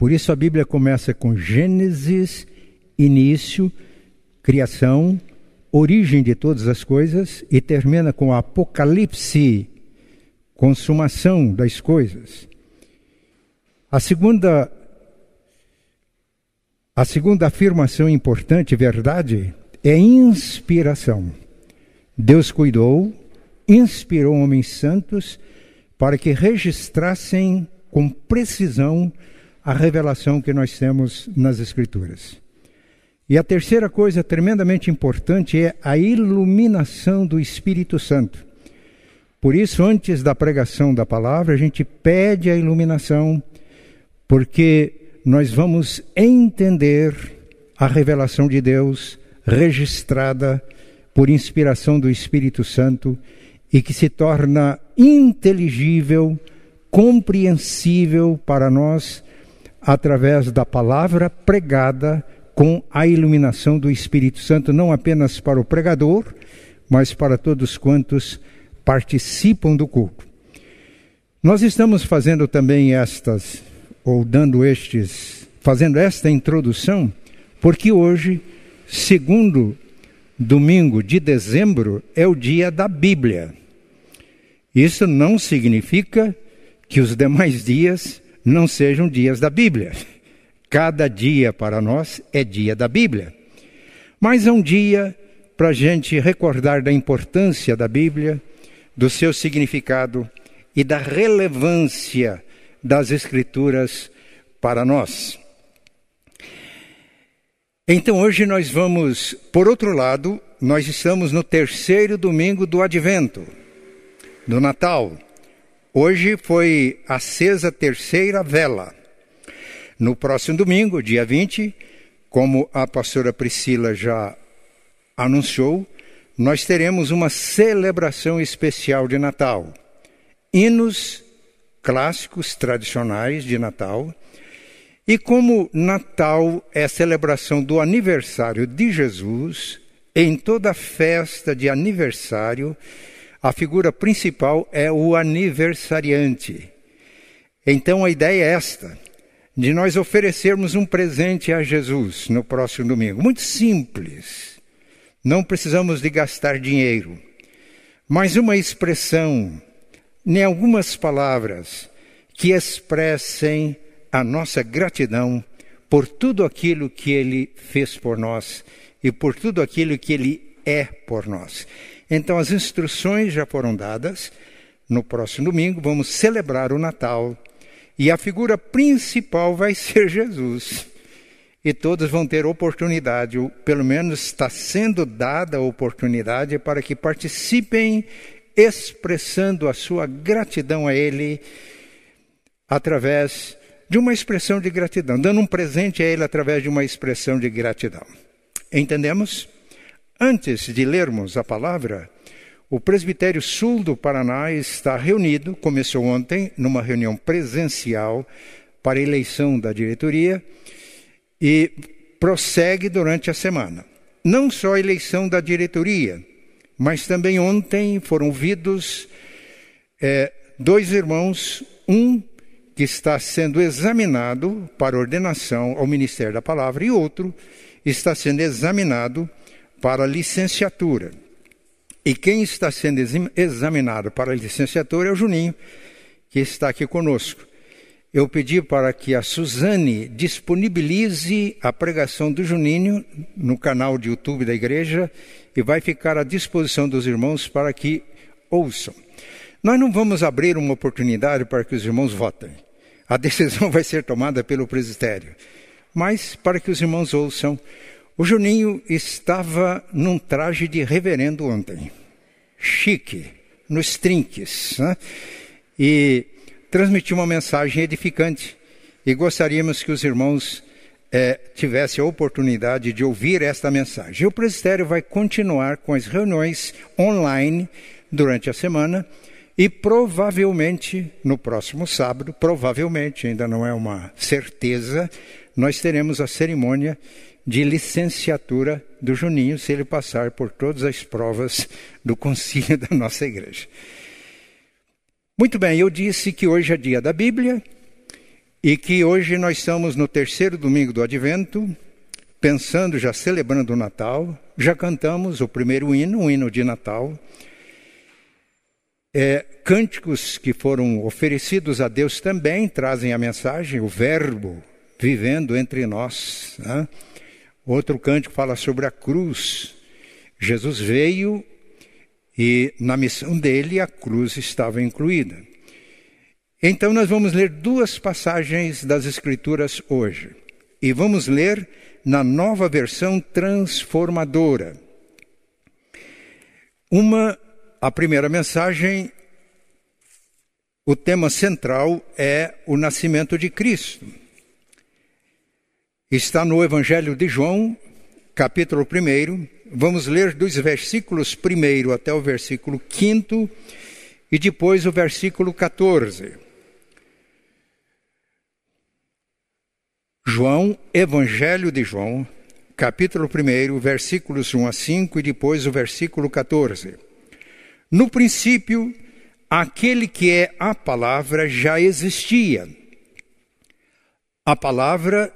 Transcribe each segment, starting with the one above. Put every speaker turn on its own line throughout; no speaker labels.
Por isso a Bíblia começa com Gênesis, início, criação, origem de todas as coisas, e termina com Apocalipse, consumação das coisas. A segunda a segunda afirmação importante, verdade, é inspiração. Deus cuidou, inspirou homens santos para que registrassem com precisão a revelação que nós temos nas Escrituras. E a terceira coisa tremendamente importante é a iluminação do Espírito Santo. Por isso, antes da pregação da palavra, a gente pede a iluminação, porque nós vamos entender a revelação de Deus registrada por inspiração do Espírito Santo e que se torna inteligível, compreensível para nós através da palavra pregada com a iluminação do Espírito Santo, não apenas para o pregador, mas para todos quantos participam do culto. Nós estamos fazendo também estas ou dando estes, fazendo esta introdução, porque hoje, segundo domingo de dezembro, é o dia da Bíblia. Isso não significa que os demais dias não sejam dias da Bíblia. Cada dia para nós é dia da Bíblia. Mas é um dia para a gente recordar da importância da Bíblia, do seu significado e da relevância das Escrituras para nós. Então hoje nós vamos, por outro lado, nós estamos no terceiro domingo do Advento, do Natal. Hoje foi acesa a terceira vela. No próximo domingo, dia 20, como a pastora Priscila já anunciou, nós teremos uma celebração especial de Natal. Hinos clássicos tradicionais de Natal. E como Natal é a celebração do aniversário de Jesus, em toda festa de aniversário, a figura principal é o aniversariante. Então a ideia é esta, de nós oferecermos um presente a Jesus no próximo domingo. Muito simples. Não precisamos de gastar dinheiro, mas uma expressão nem algumas palavras que expressem a nossa gratidão por tudo aquilo que Ele fez por nós e por tudo aquilo que Ele é por nós. Então, as instruções já foram dadas. No próximo domingo, vamos celebrar o Natal e a figura principal vai ser Jesus. E todos vão ter oportunidade, ou pelo menos está sendo dada a oportunidade para que participem expressando a sua gratidão a Ele através de uma expressão de gratidão, dando um presente a Ele através de uma expressão de gratidão. Entendemos? Antes de lermos a palavra, o Presbitério Sul do Paraná está reunido, começou ontem, numa reunião presencial para eleição da diretoria e prossegue durante a semana. Não só a eleição da diretoria, mas também ontem foram ouvidos é, dois irmãos, um que está sendo examinado para ordenação ao Ministério da Palavra e outro está sendo examinado para licenciatura. E quem está sendo examinado para licenciatura é o Juninho, que está aqui conosco. Eu pedi para que a Suzane disponibilize a pregação do Juninho no canal de YouTube da igreja e vai ficar à disposição dos irmãos para que ouçam. Nós não vamos abrir uma oportunidade para que os irmãos votem. A decisão vai ser tomada pelo presbitério. Mas para que os irmãos ouçam, o Juninho estava num traje de reverendo ontem. Chique, nos trinques. Né? E transmitiu uma mensagem edificante. E gostaríamos que os irmãos é, tivesse a oportunidade de ouvir esta mensagem. O presbitério vai continuar com as reuniões online durante a semana e provavelmente no próximo sábado, provavelmente, ainda não é uma certeza, nós teremos a cerimônia de licenciatura do Juninho, se ele passar por todas as provas do concílio da nossa igreja. Muito bem, eu disse que hoje é dia da Bíblia e que hoje nós estamos no terceiro domingo do Advento, pensando, já celebrando o Natal, já cantamos o primeiro hino, o hino de Natal. É, cânticos que foram oferecidos a Deus também trazem a mensagem, o Verbo vivendo entre nós. Né? Outro cântico fala sobre a cruz. Jesus veio e na missão dele a cruz estava incluída. Então nós vamos ler duas passagens das Escrituras hoje. E vamos ler na nova versão transformadora. Uma, a primeira mensagem, o tema central é o nascimento de Cristo. Está no Evangelho de João, capítulo 1. Vamos ler dos versículos 1 até o versículo 5 e depois o versículo 14. João, Evangelho de João, capítulo 1, versículos 1 a 5 e depois o versículo 14. No princípio, aquele que é a palavra já existia. A palavra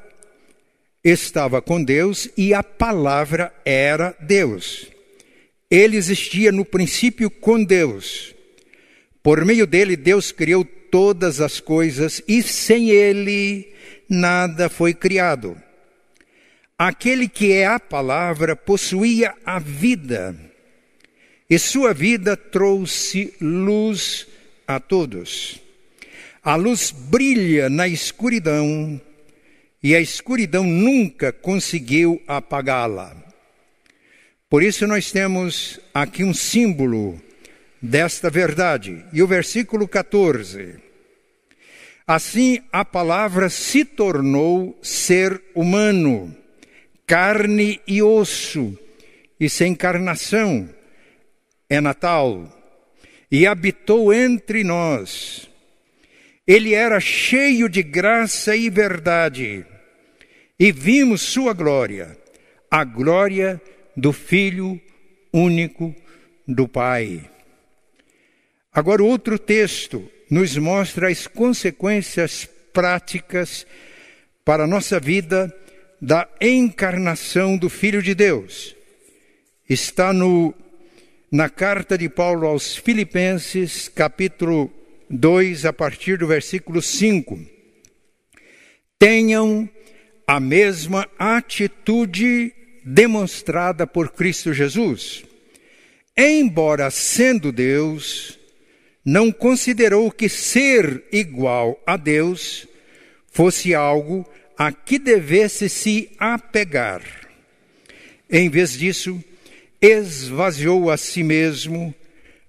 estava com Deus e a palavra era Deus. Ele existia no princípio com Deus. Por meio dele, Deus criou todas as coisas e sem ele nada foi criado. Aquele que é a palavra possuía a vida, e sua vida trouxe luz a todos. A luz brilha na escuridão e a escuridão nunca conseguiu apagá-la. Por isso, nós temos aqui um símbolo desta verdade. E o versículo 14. Assim, a palavra se tornou ser humano, carne e osso, e sem encarnação é Natal, e habitou entre nós. Ele era cheio de graça e verdade e vimos sua glória, a glória do Filho único do Pai. Agora, outro texto nos mostra as consequências práticas para a nossa vida da encarnação do Filho de Deus. Está no, na carta de Paulo aos Filipenses, capítulo 2, a partir do versículo 5. Tenham a mesma atitude demonstrada por Cristo Jesus. Embora sendo Deus, não considerou que ser igual a Deus fosse algo a que devesse se apegar. Em vez disso, esvaziou a si mesmo,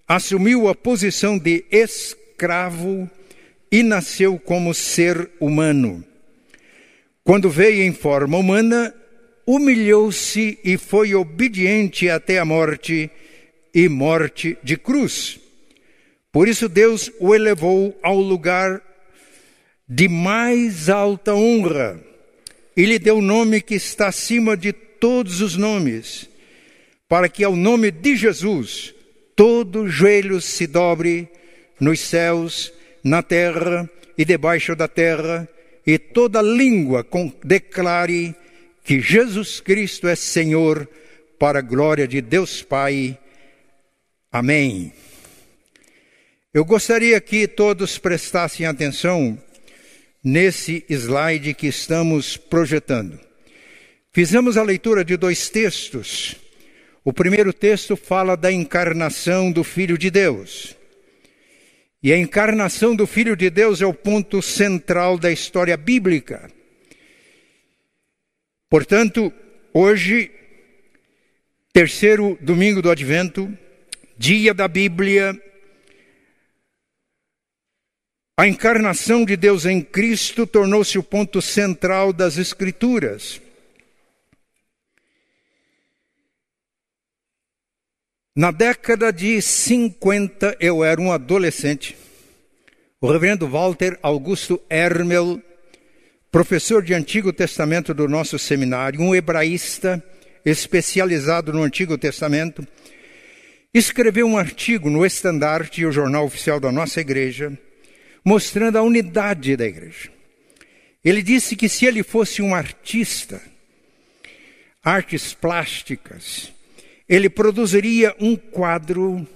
assumiu a posição de escravo e nasceu como ser humano quando veio em forma humana, humilhou-se e foi obediente até a morte e morte de cruz. Por isso Deus o elevou ao lugar de mais alta honra e lhe deu o nome que está acima de todos os nomes, para que ao nome de Jesus todo joelho se dobre nos céus, na terra e debaixo da terra e toda língua declare que Jesus Cristo é Senhor, para a glória de Deus Pai. Amém. Eu gostaria que todos prestassem atenção nesse slide que estamos projetando. Fizemos a leitura de dois textos. O primeiro texto fala da encarnação do Filho de Deus. E a encarnação do Filho de Deus é o ponto central da história bíblica. Portanto, hoje, terceiro domingo do Advento, dia da Bíblia, a encarnação de Deus em Cristo tornou-se o ponto central das Escrituras. Na década de 50, eu era um adolescente. O reverendo Walter Augusto Hermel, professor de Antigo Testamento do nosso seminário, um hebraísta especializado no Antigo Testamento, escreveu um artigo no Estandarte, o jornal oficial da nossa igreja, mostrando a unidade da igreja. Ele disse que se ele fosse um artista, artes plásticas, ele produziria um quadro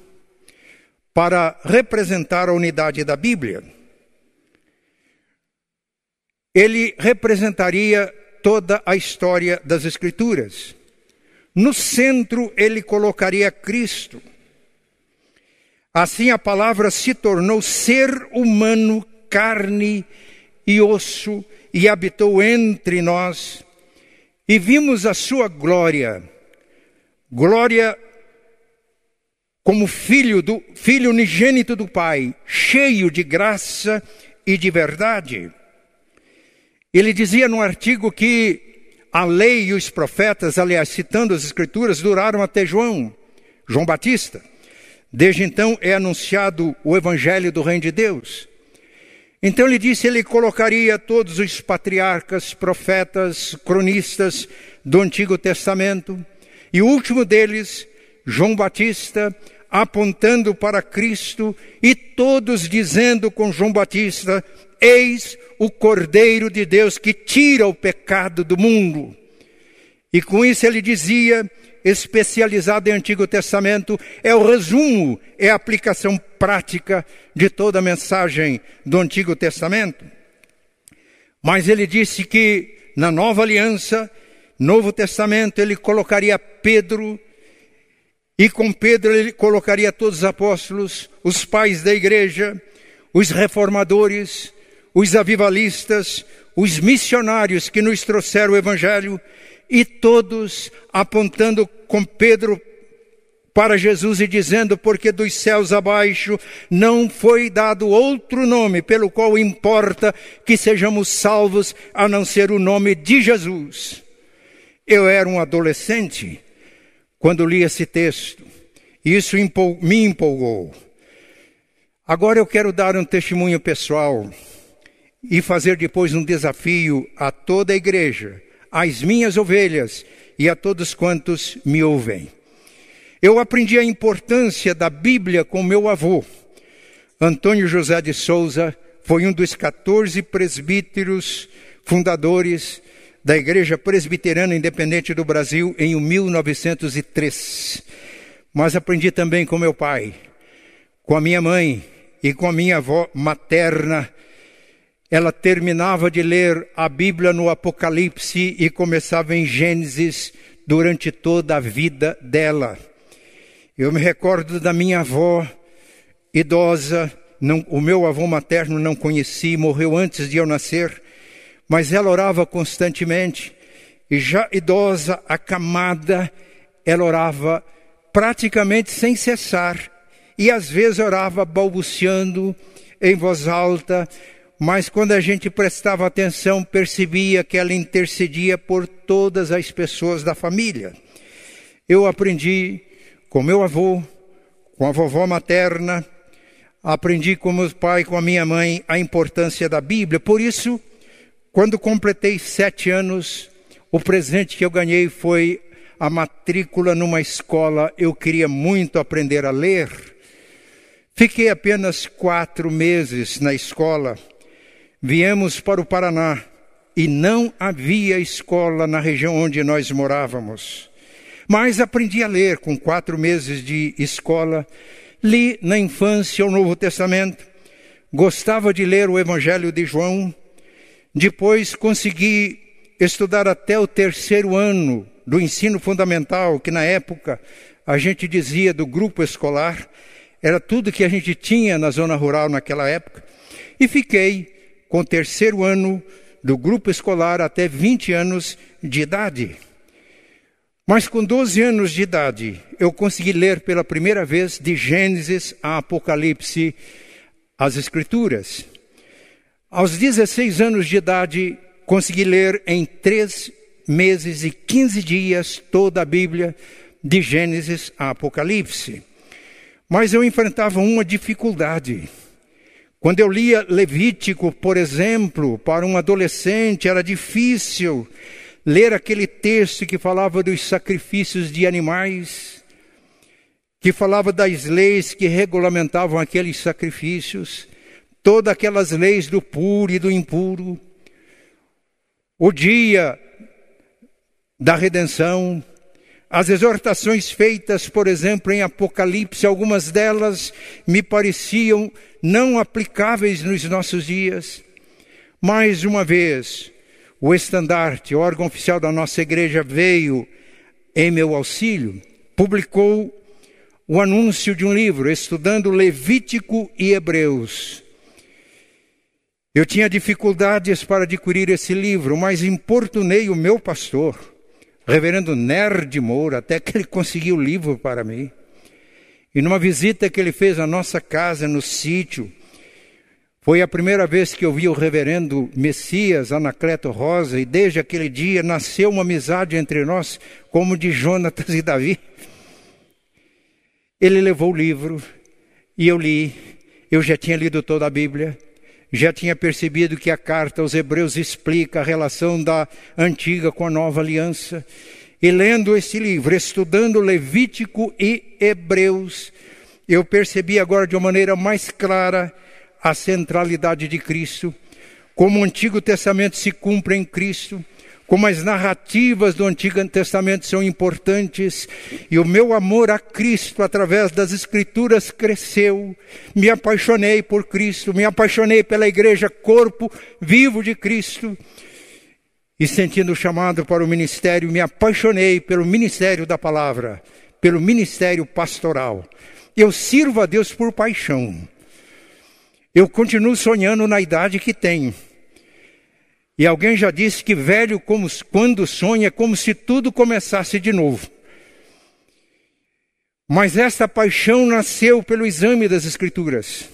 para representar a unidade da Bíblia. Ele representaria toda a história das Escrituras. No centro, ele colocaria Cristo. Assim, a palavra se tornou ser humano, carne e osso, e habitou entre nós, e vimos a sua glória, glória como filho do filho unigênito do Pai, cheio de graça e de verdade. Ele dizia no artigo que a lei e os profetas, aliás, citando as escrituras, duraram até João, João Batista. Desde então é anunciado o evangelho do reino de Deus. Então ele disse, ele colocaria todos os patriarcas, profetas, cronistas do Antigo Testamento, e o último deles, João Batista, apontando para Cristo, e todos dizendo com João Batista: Eis o Cordeiro de Deus que tira o pecado do mundo. E com isso ele dizia, especializado em Antigo Testamento, é o resumo, é a aplicação prática de toda a mensagem do Antigo Testamento. Mas ele disse que na nova aliança, Novo Testamento, ele colocaria Pedro, e com Pedro ele colocaria todos os apóstolos, os pais da igreja, os reformadores, os avivalistas, os missionários que nos trouxeram o Evangelho, e todos apontando com Pedro para Jesus e dizendo: Porque dos céus abaixo não foi dado outro nome pelo qual importa que sejamos salvos a não ser o nome de Jesus. Eu era um adolescente quando li esse texto, isso me empolgou. Agora eu quero dar um testemunho pessoal e fazer depois um desafio a toda a igreja, às minhas ovelhas e a todos quantos me ouvem. Eu aprendi a importância da Bíblia com meu avô. Antônio José de Souza foi um dos 14 presbíteros fundadores da Igreja Presbiterana Independente do Brasil em 1903. Mas aprendi também com meu pai, com a minha mãe e com a minha avó materna, ela terminava de ler a Bíblia no Apocalipse e começava em Gênesis durante toda a vida dela. Eu me recordo da minha avó idosa, não, o meu avô materno não conheci, morreu antes de eu nascer, mas ela orava constantemente, e já idosa, acamada, ela orava praticamente sem cessar, e às vezes orava balbuciando em voz alta, mas quando a gente prestava atenção, percebia que ela intercedia por todas as pessoas da família. Eu aprendi com meu avô, com a vovó materna, aprendi com meu pai, com a minha mãe, a importância da Bíblia. Por isso, quando completei sete anos, o presente que eu ganhei foi a matrícula numa escola. Eu queria muito aprender a ler. Fiquei apenas quatro meses na escola Viemos para o Paraná e não havia escola na região onde nós morávamos. Mas aprendi a ler com quatro meses de escola. Li na infância o Novo Testamento. Gostava de ler o Evangelho de João. Depois consegui estudar até o terceiro ano do ensino fundamental, que na época a gente dizia do grupo escolar. Era tudo que a gente tinha na zona rural naquela época. E fiquei com o terceiro ano do grupo escolar até 20 anos de idade. Mas com 12 anos de idade, eu consegui ler pela primeira vez de Gênesis a Apocalipse as Escrituras. Aos 16 anos de idade, consegui ler em três meses e 15 dias toda a Bíblia, de Gênesis a Apocalipse. Mas eu enfrentava uma dificuldade. Quando eu lia Levítico, por exemplo, para um adolescente, era difícil ler aquele texto que falava dos sacrifícios de animais, que falava das leis que regulamentavam aqueles sacrifícios, todas aquelas leis do puro e do impuro. o dia da redenção, as exortações feitas, por exemplo, em Apocalipse, algumas delas me pareciam não aplicáveis nos nossos dias. Mais uma vez, o estandarte, órgão oficial da nossa igreja, veio em meu auxílio, publicou o anúncio de um livro, estudando Levítico e Hebreus. Eu tinha dificuldades para adquirir esse livro, mas importunei o meu pastor, reverendo Nerd Moura, até que ele conseguiu o livro para mim. E numa visita que ele fez à nossa casa no sítio, foi a primeira vez que eu vi o reverendo Messias Anacleto Rosa, e desde aquele dia nasceu uma amizade entre nós, como de Jonatas e Davi. Ele levou o livro e eu li. Eu já tinha lido toda a Bíblia, já tinha percebido que a carta aos Hebreus explica a relação da antiga com a nova aliança. E lendo esse livro, estudando Levítico e Hebreus, eu percebi agora de uma maneira mais clara a centralidade de Cristo, como o Antigo Testamento se cumpre em Cristo, como as narrativas do Antigo Testamento são importantes, e o meu amor a Cristo através das Escrituras cresceu. Me apaixonei por Cristo, me apaixonei pela igreja, corpo vivo de Cristo. E sentindo chamado para o ministério, me apaixonei pelo ministério da palavra, pelo ministério pastoral. Eu sirvo a Deus por paixão. Eu continuo sonhando na idade que tenho. E alguém já disse que velho, como, quando sonha, é como se tudo começasse de novo. Mas esta paixão nasceu pelo exame das Escrituras,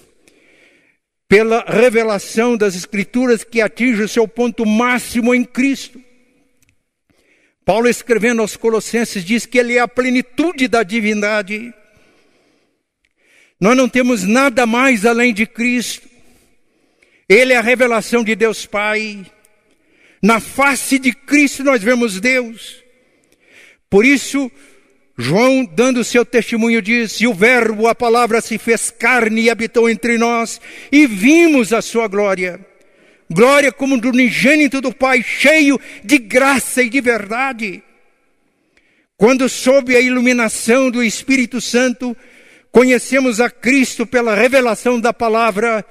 pela revelação das Escrituras que atinge o seu ponto máximo em Cristo. Paulo, escrevendo aos Colossenses, diz que ele é a plenitude da divindade. Nós não temos nada mais além de Cristo. Ele é a revelação de Deus Pai. Na face de Cristo nós vemos Deus. Por isso, João, dando seu testemunho, diz: E o Verbo, a palavra, se fez carne e habitou entre nós, e vimos a sua glória. Glória como do unigênito do Pai, cheio de graça e de verdade. Quando, sob a iluminação do Espírito Santo, conhecemos a Cristo pela revelação da palavra,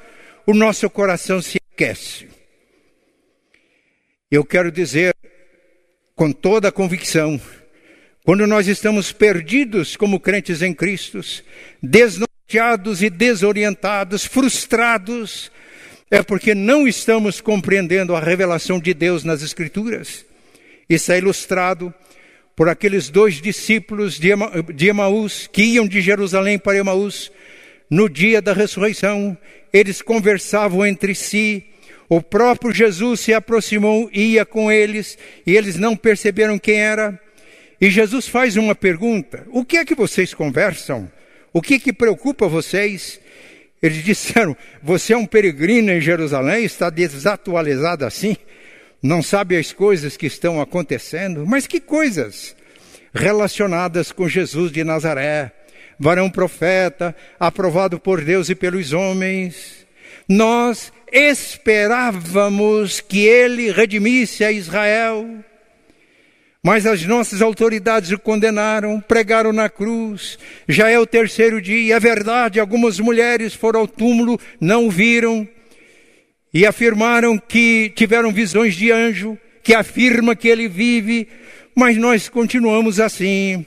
o nosso coração se aquece. Eu quero dizer com toda a convicção, quando nós estamos perdidos como crentes em Cristo, desnorteados e desorientados, frustrados, é porque não estamos compreendendo a revelação de Deus nas Escrituras. Isso é ilustrado por aqueles dois discípulos de Emaús que iam de Jerusalém para Emaús no dia da ressurreição. Eles conversavam entre si. O próprio Jesus se aproximou, ia com eles, e eles não perceberam quem era. E Jesus faz uma pergunta: O que é que vocês conversam? O que que preocupa vocês? Eles disseram: Você é um peregrino em Jerusalém, está desatualizado assim? não sabe as coisas que estão acontecendo, mas que coisas relacionadas com Jesus de Nazaré, varão profeta, aprovado por Deus e pelos homens. Nós esperávamos que ele redimisse a Israel, mas as nossas autoridades o condenaram, pregaram na cruz. Já é o terceiro dia, é verdade, algumas mulheres foram ao túmulo, não viram, e afirmaram que tiveram visões de anjo, que afirma que ele vive, mas nós continuamos assim,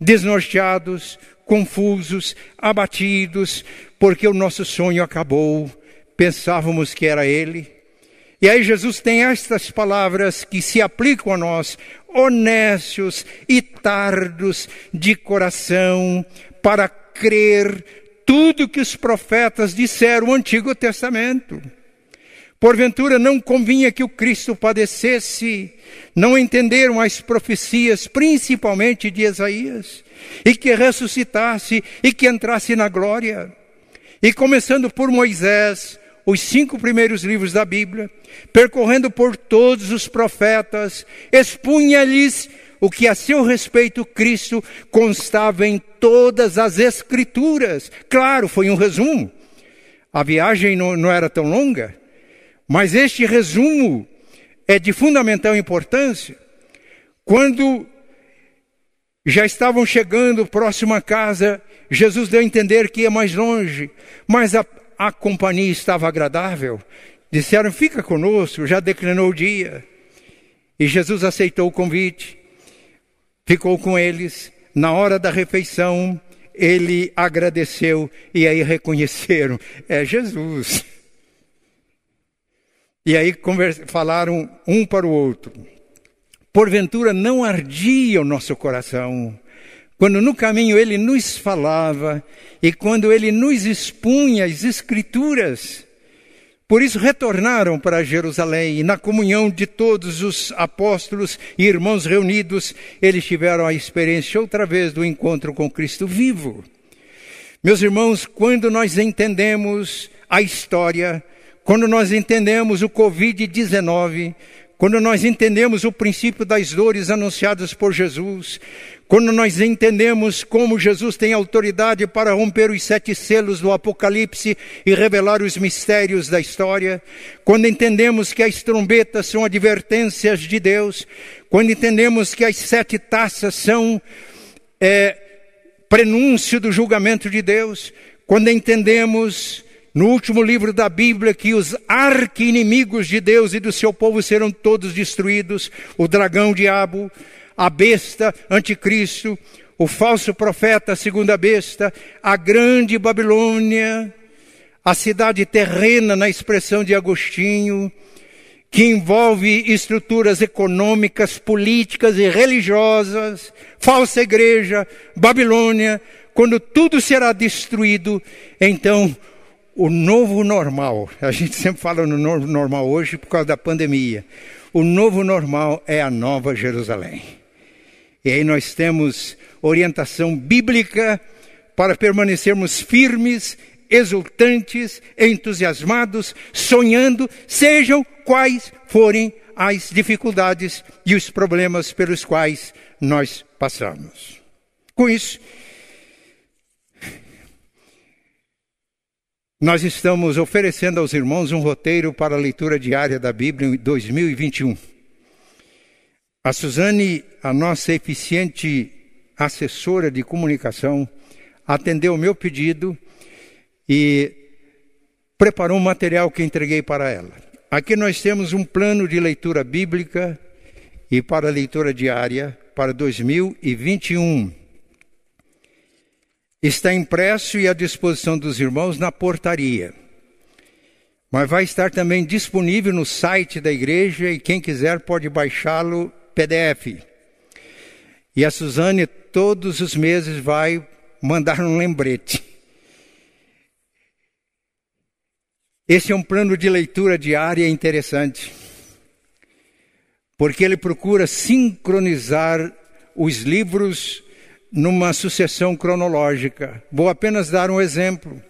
desnorteados, confusos, abatidos, porque o nosso sonho acabou, pensávamos que era ele. E aí Jesus tem estas palavras que se aplicam a nós, honestos e tardos de coração, para crer tudo que os profetas disseram no Antigo Testamento. Porventura não convinha que o Cristo padecesse, não entenderam as profecias, principalmente de Isaías, e que ressuscitasse e que entrasse na glória. E começando por Moisés, os cinco primeiros livros da Bíblia, percorrendo por todos os profetas, expunha-lhes o que a seu respeito Cristo constava em todas as Escrituras. Claro, foi um resumo. A viagem não, não era tão longa, mas este resumo é de fundamental importância quando já estavam chegando próximo à casa, Jesus deu a entender que ia mais longe, mas a, a companhia estava agradável. Disseram: Fica conosco, já declinou o dia. E Jesus aceitou o convite, ficou com eles. Na hora da refeição, ele agradeceu e aí reconheceram: É Jesus. E aí falaram um para o outro porventura não ardia o nosso coração, quando no caminho ele nos falava e quando ele nos expunha as Escrituras. Por isso retornaram para Jerusalém e na comunhão de todos os apóstolos e irmãos reunidos, eles tiveram a experiência outra vez do encontro com Cristo vivo. Meus irmãos, quando nós entendemos a história, quando nós entendemos o Covid-19, quando nós entendemos o princípio das dores anunciadas por Jesus, quando nós entendemos como Jesus tem autoridade para romper os sete selos do Apocalipse e revelar os mistérios da história, quando entendemos que as trombetas são advertências de Deus, quando entendemos que as sete taças são é, prenúncio do julgamento de Deus, quando entendemos no último livro da Bíblia que os arqui-inimigos de Deus e do seu povo serão todos destruídos, o dragão diabo, a besta anticristo, o falso profeta, a segunda besta, a grande Babilônia, a cidade terrena na expressão de Agostinho, que envolve estruturas econômicas, políticas e religiosas, falsa igreja, Babilônia, quando tudo será destruído, então o novo normal. A gente sempre fala no novo normal hoje por causa da pandemia. O novo normal é a nova Jerusalém. E aí nós temos orientação bíblica para permanecermos firmes, exultantes, entusiasmados, sonhando, sejam quais forem as dificuldades e os problemas pelos quais nós passamos. Com isso, Nós estamos oferecendo aos irmãos um roteiro para a leitura diária da Bíblia em 2021. A Suzane, a nossa eficiente assessora de comunicação, atendeu o meu pedido e preparou um material que entreguei para ela. Aqui nós temos um plano de leitura bíblica e para leitura diária para 2021. Está impresso e à disposição dos irmãos na portaria. Mas vai estar também disponível no site da igreja e quem quiser pode baixá-lo PDF. E a Suzane todos os meses vai mandar um lembrete. Esse é um plano de leitura diária interessante, porque ele procura sincronizar os livros numa sucessão cronológica. Vou apenas dar um exemplo.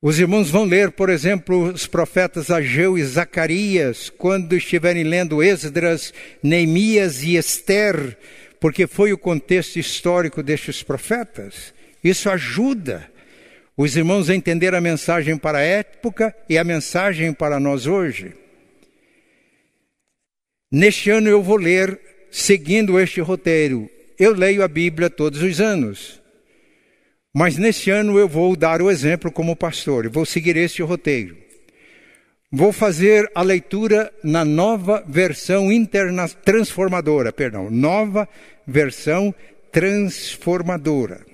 Os irmãos vão ler, por exemplo, os profetas Ageu e Zacarias, quando estiverem lendo Esdras, Neemias e Esther, porque foi o contexto histórico destes profetas. Isso ajuda os irmãos a entender a mensagem para a época e a mensagem para nós hoje. Neste ano eu vou ler, seguindo este roteiro, eu leio a Bíblia todos os anos. Mas nesse ano eu vou dar o exemplo como pastor, vou seguir este roteiro. Vou fazer a leitura na nova versão interna transformadora, perdão, nova versão transformadora.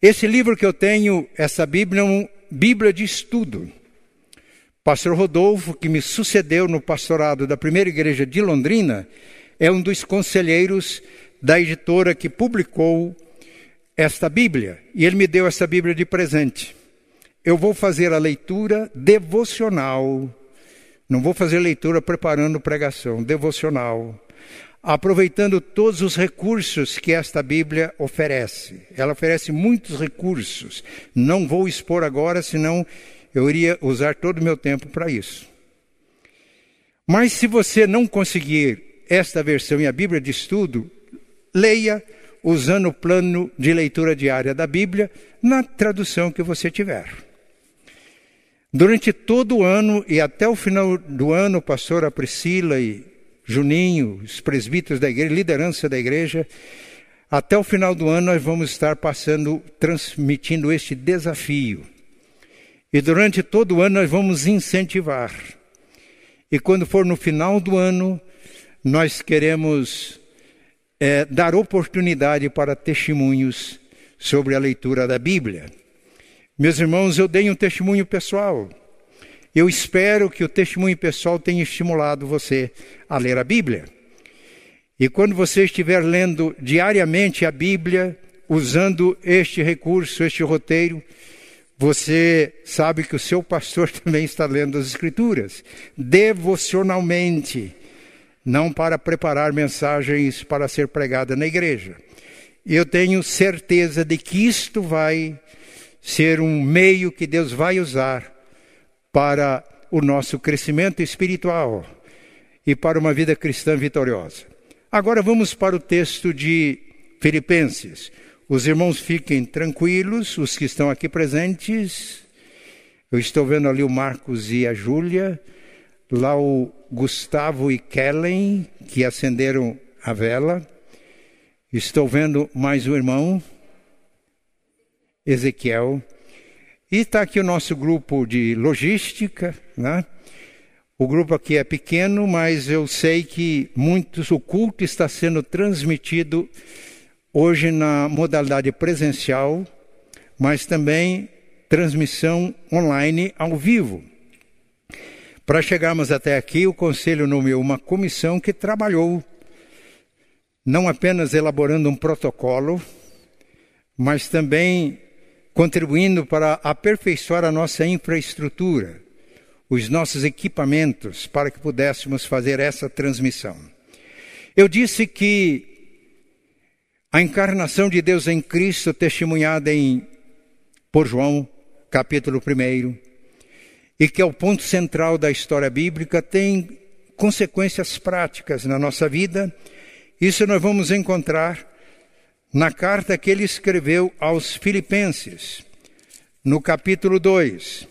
Esse livro que eu tenho, essa Bíblia, é uma Bíblia de estudo. Pastor Rodolfo, que me sucedeu no pastorado da primeira igreja de Londrina, é um dos conselheiros da editora que publicou esta Bíblia, e ele me deu essa Bíblia de presente. Eu vou fazer a leitura devocional, não vou fazer leitura preparando pregação, devocional, aproveitando todos os recursos que esta Bíblia oferece. Ela oferece muitos recursos. Não vou expor agora, senão eu iria usar todo o meu tempo para isso. Mas se você não conseguir esta versão e a Bíblia de estudo, leia usando o plano de leitura diária da Bíblia na tradução que você tiver. Durante todo o ano e até o final do ano, pastora Priscila e Juninho, os presbíteros da igreja, liderança da igreja, até o final do ano nós vamos estar passando, transmitindo este desafio. E durante todo o ano nós vamos incentivar. E quando for no final do ano, nós queremos é, dar oportunidade para testemunhos sobre a leitura da Bíblia. Meus irmãos, eu dei um testemunho pessoal. Eu espero que o testemunho pessoal tenha estimulado você a ler a Bíblia. E quando você estiver lendo diariamente a Bíblia, usando este recurso, este roteiro, você sabe que o seu pastor também está lendo as Escrituras, devocionalmente, não para preparar mensagens para ser pregada na igreja. Eu tenho certeza de que isto vai ser um meio que Deus vai usar para o nosso crescimento espiritual e para uma vida cristã vitoriosa. Agora vamos para o texto de Filipenses. Os irmãos fiquem tranquilos, os que estão aqui presentes. Eu estou vendo ali o Marcos e a Júlia, lá o Gustavo e Kellen, que acenderam a vela. Estou vendo mais um irmão, Ezequiel. E está aqui o nosso grupo de logística, né? O grupo aqui é pequeno, mas eu sei que muitos, o culto está sendo transmitido hoje na modalidade presencial, mas também transmissão online ao vivo. Para chegarmos até aqui, o Conselho nomeou uma comissão que trabalhou, não apenas elaborando um protocolo, mas também contribuindo para aperfeiçoar a nossa infraestrutura, os nossos equipamentos, para que pudéssemos fazer essa transmissão. Eu disse que a encarnação de Deus em Cristo, testemunhada em, por João, capítulo 1, e que é o ponto central da história bíblica, tem consequências práticas na nossa vida. Isso nós vamos encontrar na carta que ele escreveu aos Filipenses, no capítulo 2.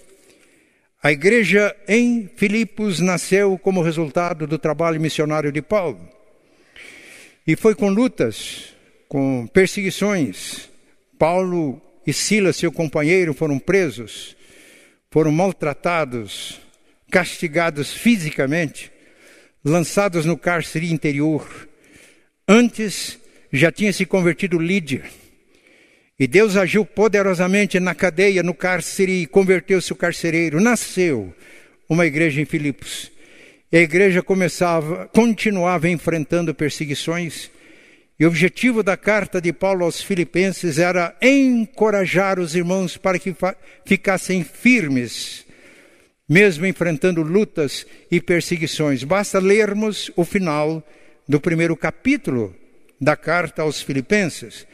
A igreja em Filipos nasceu como resultado do trabalho missionário de Paulo. E foi com lutas, com perseguições. Paulo e Silas, seu companheiro, foram presos, foram maltratados, castigados fisicamente, lançados no cárcere interior. Antes já tinha se convertido Lídia. E Deus agiu poderosamente na cadeia, no cárcere, e converteu-se o carcereiro. Nasceu uma igreja em Filipos. E a igreja começava, continuava enfrentando perseguições. E o objetivo da carta de Paulo aos Filipenses era encorajar os irmãos para que ficassem firmes, mesmo enfrentando lutas e perseguições. Basta lermos o final do primeiro capítulo da carta aos Filipenses.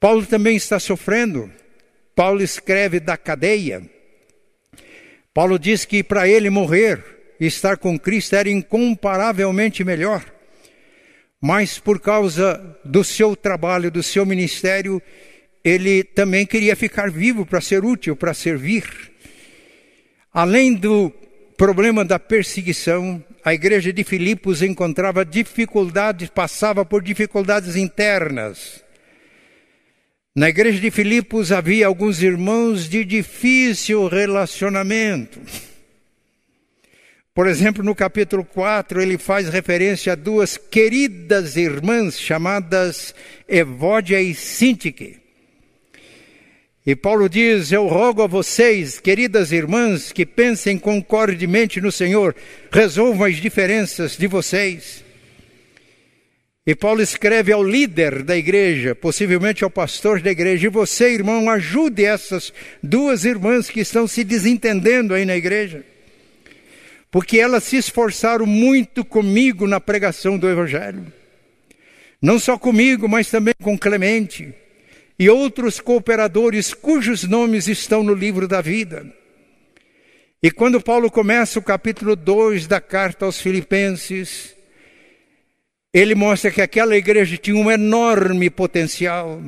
Paulo também está sofrendo. Paulo escreve da cadeia. Paulo diz que para ele morrer e estar com Cristo era incomparavelmente melhor. Mas por causa do seu trabalho, do seu ministério, ele também queria ficar vivo para ser útil, para servir. Além do problema da perseguição, a igreja de Filipos encontrava dificuldades, passava por dificuldades internas. Na igreja de Filipos havia alguns irmãos de difícil relacionamento. Por exemplo, no capítulo 4, ele faz referência a duas queridas irmãs chamadas Evódia e Sintique. E Paulo diz: Eu rogo a vocês, queridas irmãs, que pensem concordemente no Senhor, resolvam as diferenças de vocês. E Paulo escreve ao líder da igreja, possivelmente ao pastor da igreja, e você, irmão, ajude essas duas irmãs que estão se desentendendo aí na igreja. Porque elas se esforçaram muito comigo na pregação do Evangelho. Não só comigo, mas também com Clemente e outros cooperadores cujos nomes estão no livro da vida. E quando Paulo começa o capítulo 2 da carta aos Filipenses, ele mostra que aquela igreja tinha um enorme potencial.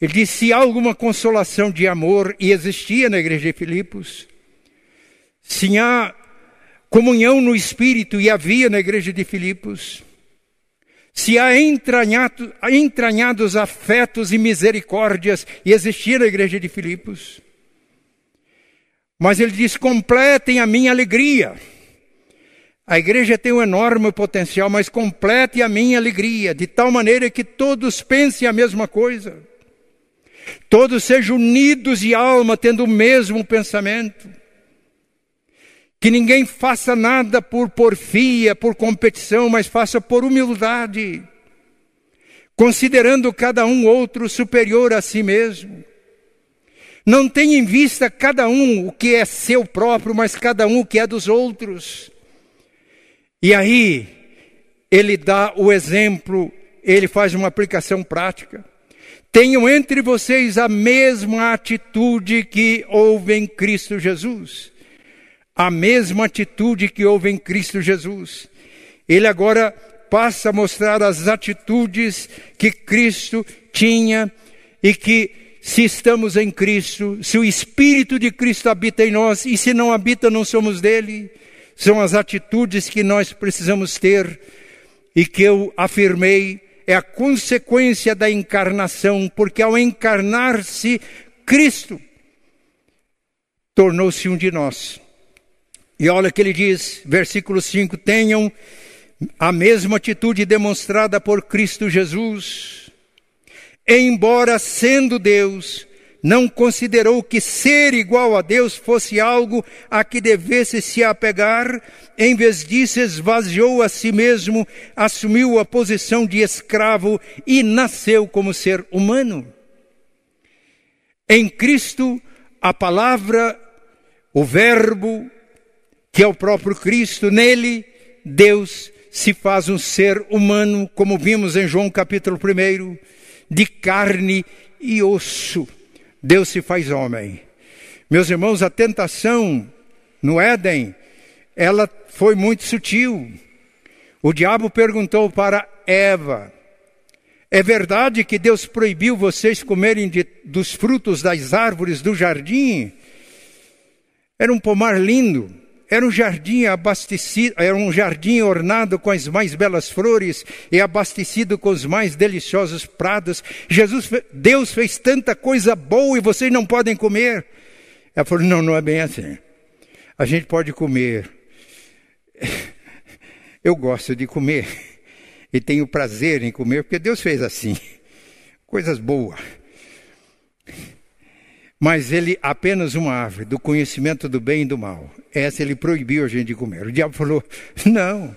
Ele diz: se há alguma consolação de amor, e existia na igreja de Filipos, se há comunhão no Espírito e havia na igreja de Filipos, se há entranhado, entranhados afetos e misericórdias e existia na igreja de Filipos. Mas ele diz: completem a minha alegria. A igreja tem um enorme potencial, mas complete a minha alegria, de tal maneira que todos pensem a mesma coisa. Todos sejam unidos de alma, tendo o mesmo pensamento. Que ninguém faça nada por porfia, por competição, mas faça por humildade, considerando cada um outro superior a si mesmo. Não tenha em vista cada um o que é seu próprio, mas cada um o que é dos outros. E aí, ele dá o exemplo, ele faz uma aplicação prática. Tenham entre vocês a mesma atitude que houve em Cristo Jesus a mesma atitude que houve em Cristo Jesus. Ele agora passa a mostrar as atitudes que Cristo tinha e que se estamos em Cristo, se o Espírito de Cristo habita em nós e se não habita, não somos dele, são as atitudes que nós precisamos ter e que eu afirmei é a consequência da encarnação, porque ao encarnar-se, Cristo tornou-se um de nós. E olha que ele diz, versículo 5: tenham a mesma atitude demonstrada por Cristo Jesus. Embora sendo Deus, não considerou que ser igual a Deus fosse algo a que devesse se apegar, em vez disso esvaziou a si mesmo, assumiu a posição de escravo e nasceu como ser humano. Em Cristo, a palavra, o Verbo, que é o próprio Cristo, nele Deus se faz um ser humano, como vimos em João capítulo 1, de carne e osso. Deus se faz homem. Meus irmãos, a tentação no Éden, ela foi muito sutil. O diabo perguntou para Eva: É verdade que Deus proibiu vocês comerem de, dos frutos das árvores do jardim? Era um pomar lindo. Era um jardim abastecido, era um jardim ornado com as mais belas flores e abastecido com os mais deliciosos prados. Jesus, Deus fez tanta coisa boa e vocês não podem comer. Ela falou: não, não é bem assim. A gente pode comer. Eu gosto de comer e tenho prazer em comer porque Deus fez assim. Coisas boas mas ele apenas uma árvore do conhecimento do bem e do mal. Essa ele proibiu a gente de comer. O diabo falou: não,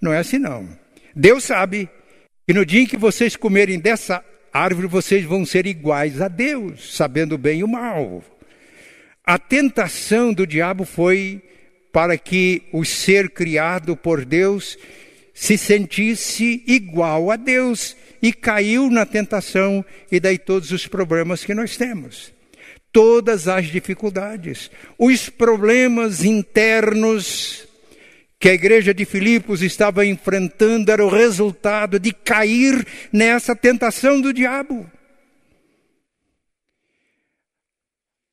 não é assim não. Deus sabe que no dia em que vocês comerem dessa árvore, vocês vão ser iguais a Deus, sabendo o bem e o mal. A tentação do diabo foi para que o ser criado por Deus se sentisse igual a Deus e caiu na tentação e daí todos os problemas que nós temos todas as dificuldades, os problemas internos que a igreja de Filipos estava enfrentando era o resultado de cair nessa tentação do diabo.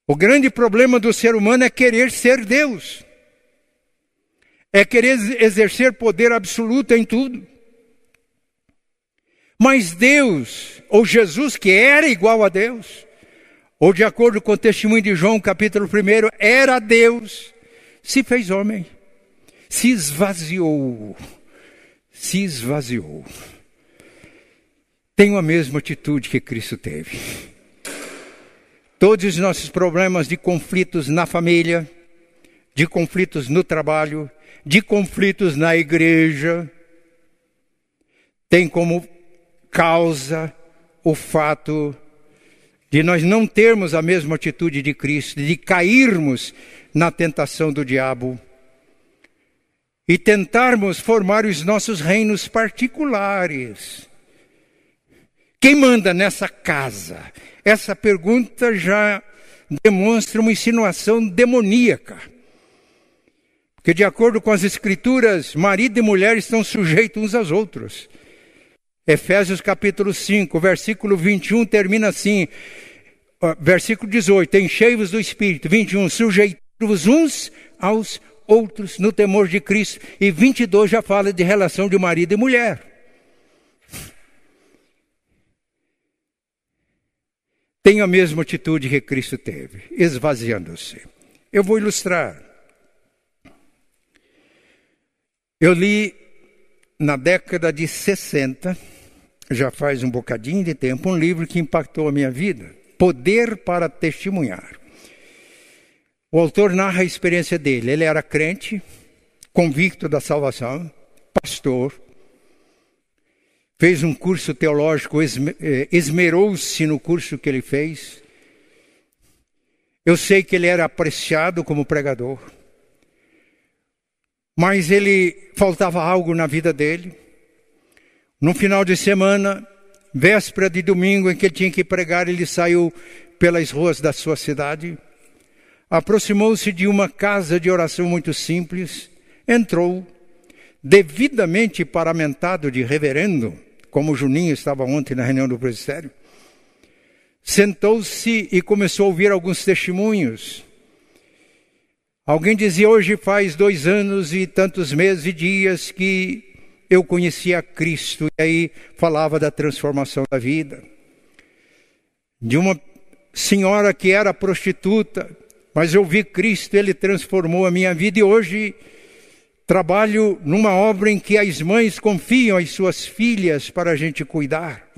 O grande problema do ser humano é querer ser Deus, é querer exercer poder absoluto em tudo. Mas Deus, ou Jesus, que era igual a Deus, ou de acordo com o testemunho de João, capítulo 1, era Deus, se fez homem, se esvaziou, se esvaziou. Tem a mesma atitude que Cristo teve. Todos os nossos problemas de conflitos na família, de conflitos no trabalho, de conflitos na igreja, tem como causa o fato de nós não termos a mesma atitude de Cristo, de cairmos na tentação do diabo e tentarmos formar os nossos reinos particulares. Quem manda nessa casa? Essa pergunta já demonstra uma insinuação demoníaca. Porque, de acordo com as Escrituras, marido e mulher estão sujeitos uns aos outros. Efésios capítulo 5, versículo 21 termina assim, versículo 18: Enchei-vos do Espírito, 21, sujeitando uns aos outros no temor de Cristo. E 22 já fala de relação de marido e mulher. Tem a mesma atitude que Cristo teve, esvaziando-se. Eu vou ilustrar. Eu li na década de 60, já faz um bocadinho de tempo, um livro que impactou a minha vida: Poder para Testemunhar. O autor narra a experiência dele. Ele era crente, convicto da salvação, pastor, fez um curso teológico, eh, esmerou-se no curso que ele fez. Eu sei que ele era apreciado como pregador, mas ele faltava algo na vida dele. No final de semana, véspera de domingo em que ele tinha que pregar, ele saiu pelas ruas da sua cidade aproximou-se de uma casa de oração muito simples, entrou, devidamente paramentado de reverendo, como Juninho estava ontem na reunião do presbitério, sentou-se e começou a ouvir alguns testemunhos. Alguém dizia: Hoje faz dois anos e tantos meses e dias que eu conhecia Cristo, e aí falava da transformação da vida. De uma senhora que era prostituta, mas eu vi Cristo, Ele transformou a minha vida e hoje trabalho numa obra em que as mães confiam as suas filhas para a gente cuidar.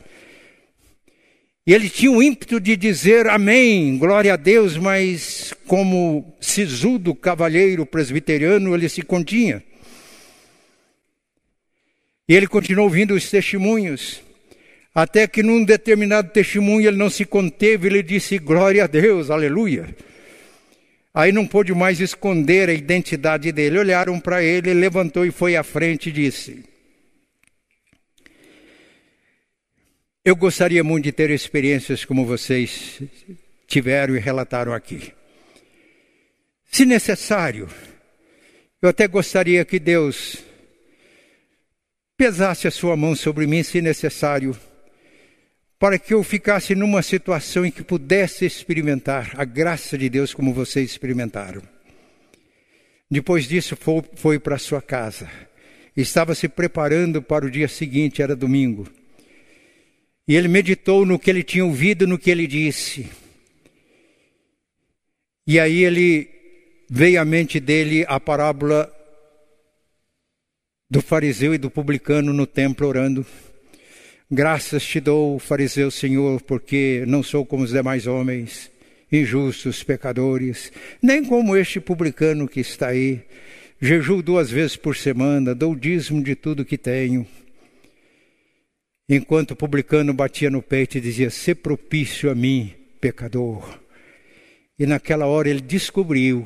E ele tinha o ímpeto de dizer amém, glória a Deus, mas como sisudo cavalheiro presbiteriano, ele se continha. E ele continuou ouvindo os testemunhos, até que num determinado testemunho ele não se conteve, ele disse glória a Deus, aleluia. Aí não pôde mais esconder a identidade dele. Olharam para ele, levantou e foi à frente e disse: Eu gostaria muito de ter experiências como vocês tiveram e relataram aqui. Se necessário, eu até gostaria que Deus pesasse a sua mão sobre mim, se necessário para que eu ficasse numa situação em que pudesse experimentar a graça de Deus como vocês experimentaram. Depois disso, foi, foi para sua casa. Estava se preparando para o dia seguinte, era domingo. E ele meditou no que ele tinha ouvido, no que ele disse. E aí ele veio à mente dele a parábola do fariseu e do publicano no templo orando. Graças te dou, fariseu Senhor, porque não sou como os demais homens, injustos, pecadores, nem como este publicano que está aí. Jejuo duas vezes por semana, dou dízimo de tudo que tenho. Enquanto o publicano batia no peito e dizia: Se propício a mim, pecador. E naquela hora ele descobriu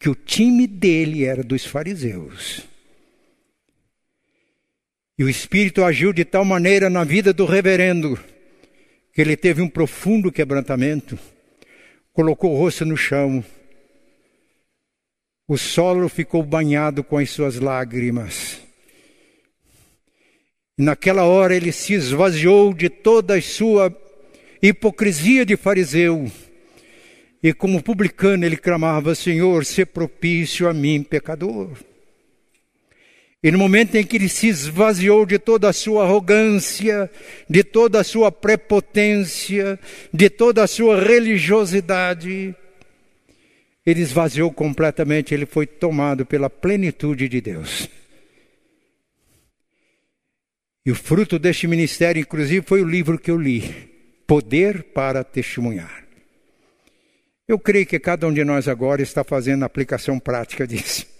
que o time dele era dos fariseus. E o Espírito agiu de tal maneira na vida do reverendo que ele teve um profundo quebrantamento, colocou o rosto no chão, o solo ficou banhado com as suas lágrimas. E naquela hora ele se esvaziou de toda a sua hipocrisia de fariseu. E como publicano ele clamava: Senhor, se propício a mim, pecador. E no momento em que ele se esvaziou de toda a sua arrogância, de toda a sua prepotência, de toda a sua religiosidade, ele esvaziou completamente, ele foi tomado pela plenitude de Deus. E o fruto deste ministério, inclusive, foi o livro que eu li, Poder para Testemunhar. Eu creio que cada um de nós agora está fazendo a aplicação prática disso.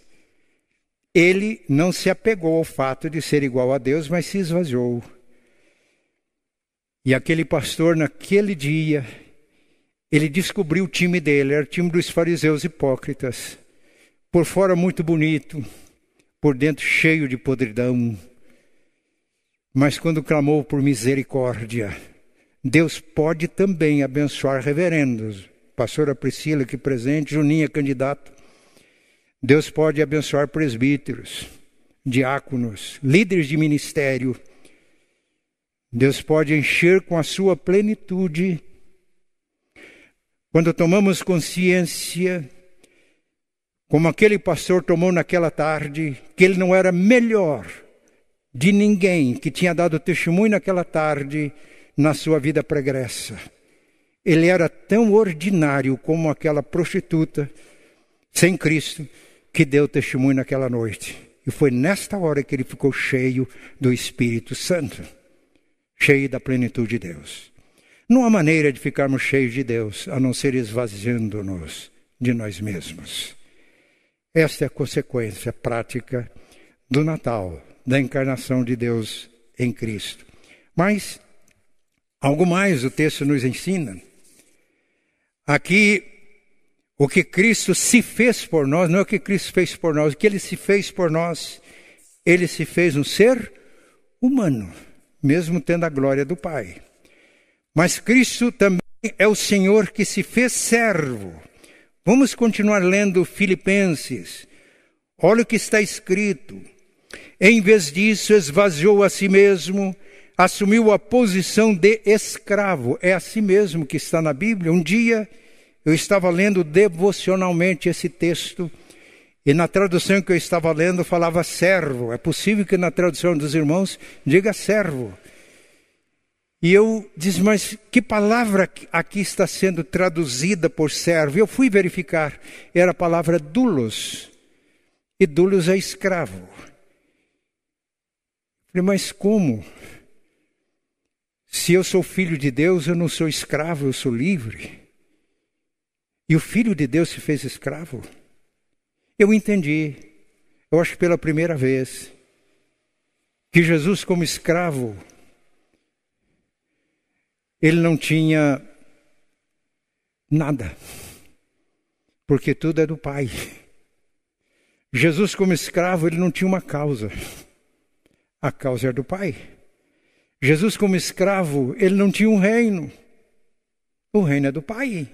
Ele não se apegou ao fato de ser igual a Deus, mas se esvaziou. E aquele pastor, naquele dia, ele descobriu o time dele, era o time dos fariseus hipócritas. Por fora muito bonito, por dentro cheio de podridão. Mas quando clamou por misericórdia, Deus pode também abençoar reverendos. Pastora Priscila aqui presente, Juninha candidato. Deus pode abençoar presbíteros, diáconos, líderes de ministério. Deus pode encher com a sua plenitude. Quando tomamos consciência como aquele pastor tomou naquela tarde, que ele não era melhor de ninguém que tinha dado testemunho naquela tarde na sua vida pregressa. Ele era tão ordinário como aquela prostituta sem Cristo que deu testemunho naquela noite. E foi nesta hora que ele ficou cheio do Espírito Santo, cheio da plenitude de Deus. Não há maneira de ficarmos cheios de Deus a não ser esvaziando-nos de nós mesmos. Esta é a consequência prática do Natal, da encarnação de Deus em Cristo. Mas, algo mais o texto nos ensina. Aqui, o que Cristo se fez por nós, não é o que Cristo fez por nós, o que ele se fez por nós, ele se fez um ser humano, mesmo tendo a glória do Pai. Mas Cristo também é o Senhor que se fez servo. Vamos continuar lendo Filipenses. Olha o que está escrito. Em vez disso, esvaziou a si mesmo, assumiu a posição de escravo. É a si mesmo que está na Bíblia. Um dia eu estava lendo devocionalmente esse texto e na tradução que eu estava lendo falava servo. É possível que na tradução dos irmãos diga servo. E eu disse, mas que palavra aqui está sendo traduzida por servo? Eu fui verificar, era a palavra dulos. E dulos é escravo. Falei, mas como? Se eu sou filho de Deus, eu não sou escravo, eu sou livre. E o filho de Deus se fez escravo. Eu entendi, eu acho que pela primeira vez, que Jesus, como escravo, ele não tinha nada, porque tudo é do Pai. Jesus, como escravo, ele não tinha uma causa a causa é do Pai. Jesus, como escravo, ele não tinha um reino. O reino é do Pai.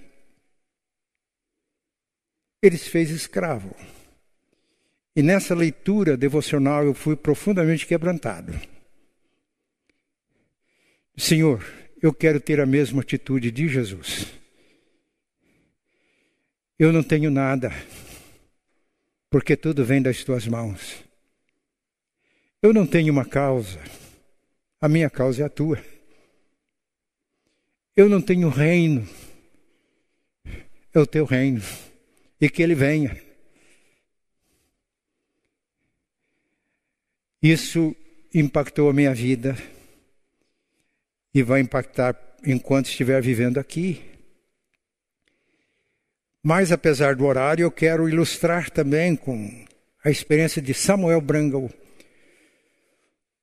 Ele se fez escravo. E nessa leitura devocional eu fui profundamente quebrantado. Senhor, eu quero ter a mesma atitude de Jesus. Eu não tenho nada, porque tudo vem das tuas mãos. Eu não tenho uma causa, a minha causa é a tua. Eu não tenho reino, é o teu reino, e que ele venha. Isso impactou a minha vida e vai impactar enquanto estiver vivendo aqui. Mas, apesar do horário, eu quero ilustrar também com a experiência de Samuel Brangle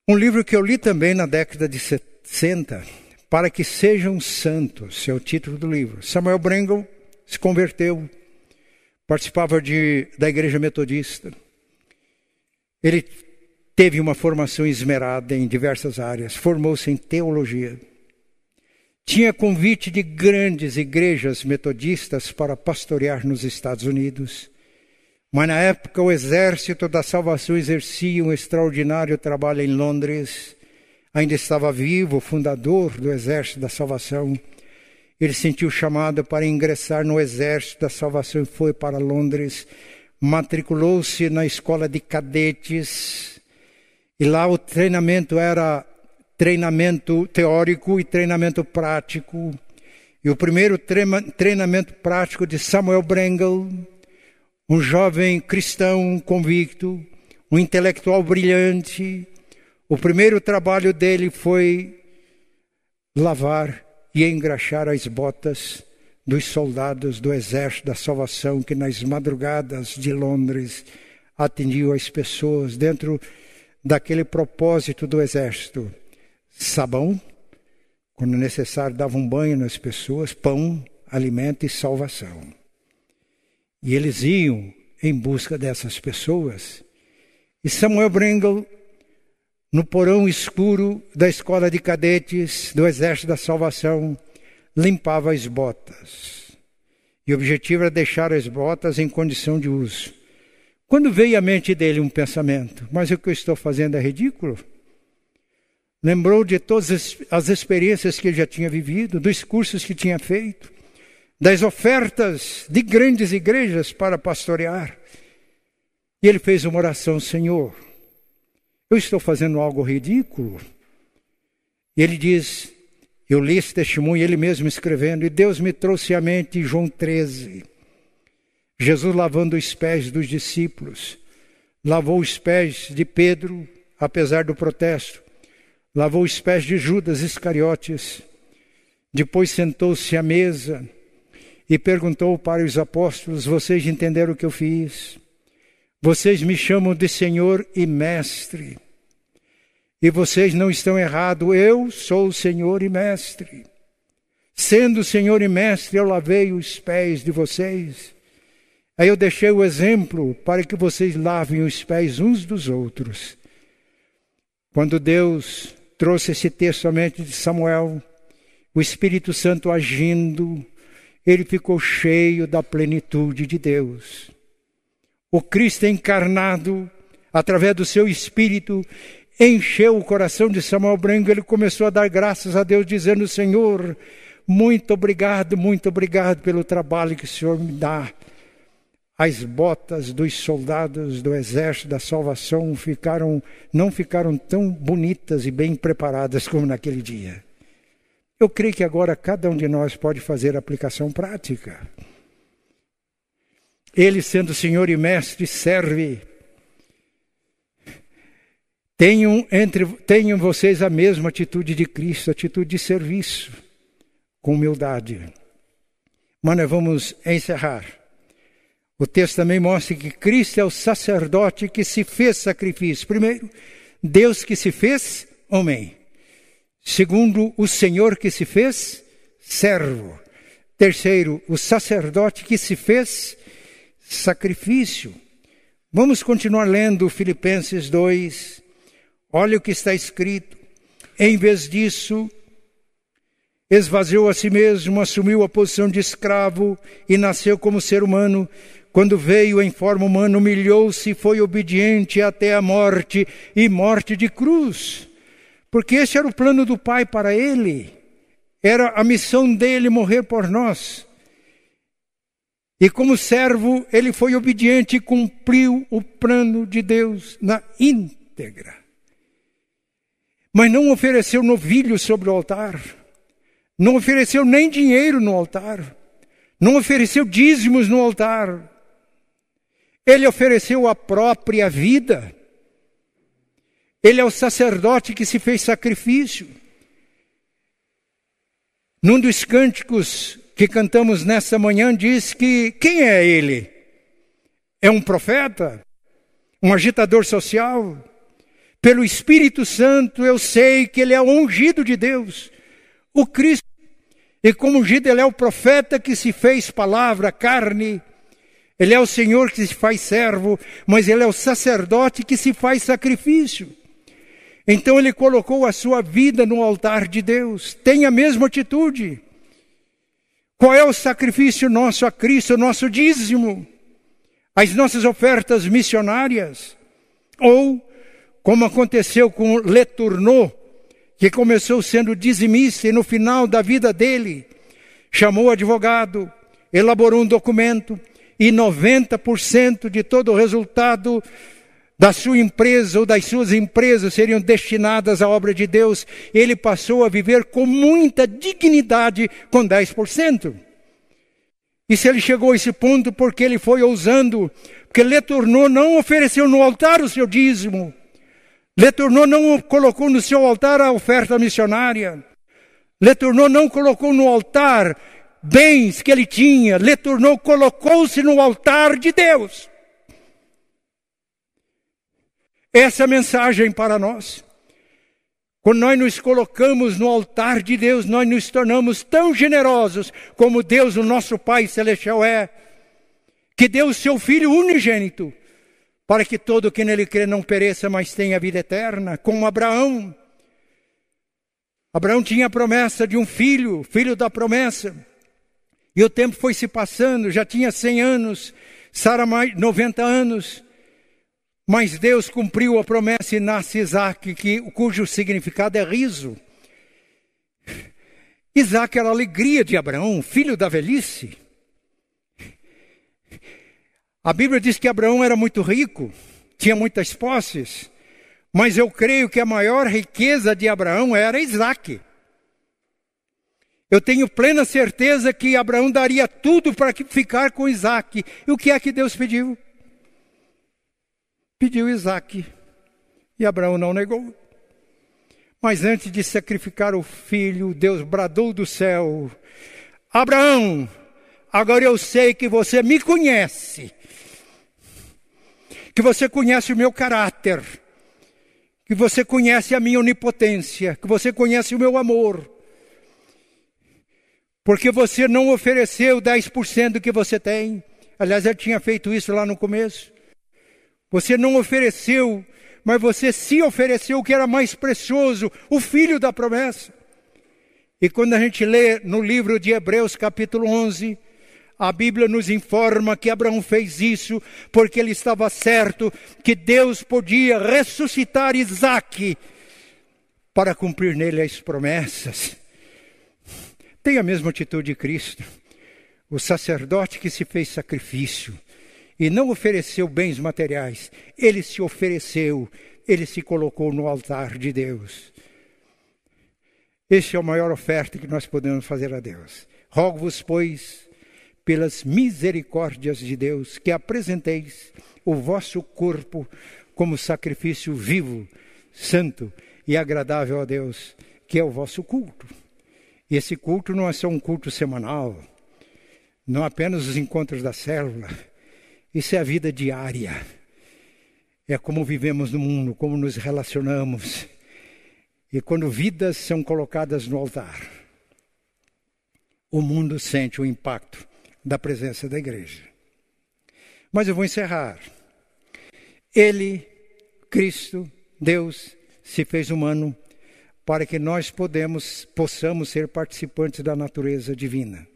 um livro que eu li também na década de 60, Para que Sejam Santos, é o título do livro. Samuel Brengle se converteu, participava de, da igreja metodista. Ele teve uma formação esmerada em diversas áreas, formou-se em teologia. Tinha convite de grandes igrejas metodistas para pastorear nos Estados Unidos. Mas na época o exército da salvação exercia um extraordinário trabalho em Londres. Ainda estava vivo o fundador do exército da salvação. Ele sentiu chamado para ingressar no exército da salvação e foi para Londres. Matriculou-se na escola de cadetes. E lá o treinamento era treinamento teórico e treinamento prático. E o primeiro treinamento prático de Samuel Brengel um jovem cristão convicto, um intelectual brilhante. O primeiro trabalho dele foi lavar e engraxar as botas dos soldados do Exército da Salvação que nas madrugadas de Londres atendiam as pessoas dentro daquele propósito do Exército: sabão, quando necessário, dava um banho nas pessoas, pão, alimento e salvação. E eles iam em busca dessas pessoas. E Samuel Brengel, no porão escuro da escola de cadetes do Exército da Salvação, limpava as botas. E o objetivo era deixar as botas em condição de uso. Quando veio à mente dele um pensamento, mas o que eu estou fazendo é ridículo? Lembrou de todas as experiências que ele já tinha vivido, dos cursos que tinha feito das ofertas de grandes igrejas para pastorear. E ele fez uma oração: Senhor, eu estou fazendo algo ridículo. E ele diz: Eu li esse testemunho, ele mesmo escrevendo, e Deus me trouxe à mente João 13. Jesus lavando os pés dos discípulos, lavou os pés de Pedro, apesar do protesto, lavou os pés de Judas Iscariotes, depois sentou-se à mesa e perguntou para os apóstolos: Vocês entenderam o que eu fiz? Vocês me chamam de Senhor e Mestre. E vocês não estão errados, eu sou o Senhor e Mestre. Sendo Senhor e Mestre, eu lavei os pés de vocês. Aí eu deixei o exemplo para que vocês lavem os pés uns dos outros. Quando Deus trouxe esse texto somente de Samuel, o Espírito Santo agindo, ele ficou cheio da plenitude de Deus. O Cristo encarnado, através do seu Espírito, encheu o coração de Samuel Branco. Ele começou a dar graças a Deus, dizendo: Senhor, muito obrigado, muito obrigado pelo trabalho que o Senhor me dá. As botas dos soldados do exército da salvação ficaram, não ficaram tão bonitas e bem preparadas como naquele dia. Eu creio que agora cada um de nós pode fazer aplicação prática. Ele, sendo Senhor e Mestre, serve. Tenham, entre, tenham vocês a mesma atitude de Cristo, atitude de serviço, com humildade. Mas nós vamos encerrar. O texto também mostra que Cristo é o sacerdote que se fez sacrifício. Primeiro, Deus que se fez homem. Segundo, o Senhor que se fez servo. Terceiro, o sacerdote que se fez sacrifício. Vamos continuar lendo Filipenses 2. Olha o que está escrito. Em vez disso, esvaziou a si mesmo, assumiu a posição de escravo e nasceu como ser humano. Quando veio em forma humana, humilhou-se e foi obediente até a morte e morte de cruz. Porque esse era o plano do Pai para ele. Era a missão dele morrer por nós. E como servo, ele foi obediente e cumpriu o plano de Deus na íntegra. Mas não ofereceu novilho sobre o altar. Não ofereceu nem dinheiro no altar. Não ofereceu dízimos no altar. Ele ofereceu a própria vida. Ele é o sacerdote que se fez sacrifício. Num dos cânticos que cantamos nessa manhã diz que quem é ele? É um profeta? Um agitador social? Pelo Espírito Santo eu sei que ele é ungido de Deus, o Cristo. E como ungido, ele é o profeta que se fez palavra, carne. Ele é o Senhor que se faz servo, mas ele é o sacerdote que se faz sacrifício. Então ele colocou a sua vida no altar de Deus. Tem a mesma atitude. Qual é o sacrifício nosso a Cristo, o nosso dízimo? As nossas ofertas missionárias? Ou, como aconteceu com Letourneau, que começou sendo dizimista e no final da vida dele, chamou o advogado, elaborou um documento e 90% de todo o resultado da sua empresa ou das suas empresas seriam destinadas à obra de Deus, ele passou a viver com muita dignidade com 10%. E se ele chegou a esse ponto porque ele foi ousando, porque Letourneau não ofereceu no altar o seu dízimo, Letourneau não colocou no seu altar a oferta missionária, Letourneau não colocou no altar bens que ele tinha, Letourneau colocou-se no altar de Deus. Essa é a mensagem para nós. Quando nós nos colocamos no altar de Deus, nós nos tornamos tão generosos como Deus, o nosso Pai Celestial, é, que deu o seu Filho unigênito, para que todo que nele crê não pereça, mas tenha vida eterna, como Abraão. Abraão tinha a promessa de um filho, filho da promessa. E o tempo foi se passando, já tinha 100 anos, Sara mais 90 anos. Mas Deus cumpriu a promessa e nasce Isaac, que, cujo significado é riso. Isaac era a alegria de Abraão, filho da velhice. A Bíblia diz que Abraão era muito rico, tinha muitas posses, mas eu creio que a maior riqueza de Abraão era Isaac. Eu tenho plena certeza que Abraão daria tudo para ficar com Isaac. E o que é que Deus pediu? Pediu Isaac. E Abraão não negou. Mas antes de sacrificar o filho, Deus bradou do céu: Abraão, agora eu sei que você me conhece, que você conhece o meu caráter, que você conhece a minha onipotência, que você conhece o meu amor. Porque você não ofereceu 10% do que você tem. Aliás, eu tinha feito isso lá no começo. Você não ofereceu mas você se ofereceu o que era mais precioso, o filho da promessa. E quando a gente lê no livro de Hebreus, capítulo 11, a Bíblia nos informa que Abraão fez isso porque ele estava certo que Deus podia ressuscitar Isaac para cumprir nele as promessas. Tem a mesma atitude de Cristo, o sacerdote que se fez sacrifício e não ofereceu bens materiais, ele se ofereceu, ele se colocou no altar de Deus. Este é a maior oferta que nós podemos fazer a Deus. Rogo-vos, pois, pelas misericórdias de Deus, que apresenteis o vosso corpo como sacrifício vivo, santo e agradável a Deus, que é o vosso culto. E esse culto não é só um culto semanal, não apenas os encontros da célula, isso é a vida diária. É como vivemos no mundo, como nos relacionamos. E quando vidas são colocadas no altar, o mundo sente o impacto da presença da igreja. Mas eu vou encerrar. Ele, Cristo, Deus, se fez humano para que nós podemos, possamos ser participantes da natureza divina.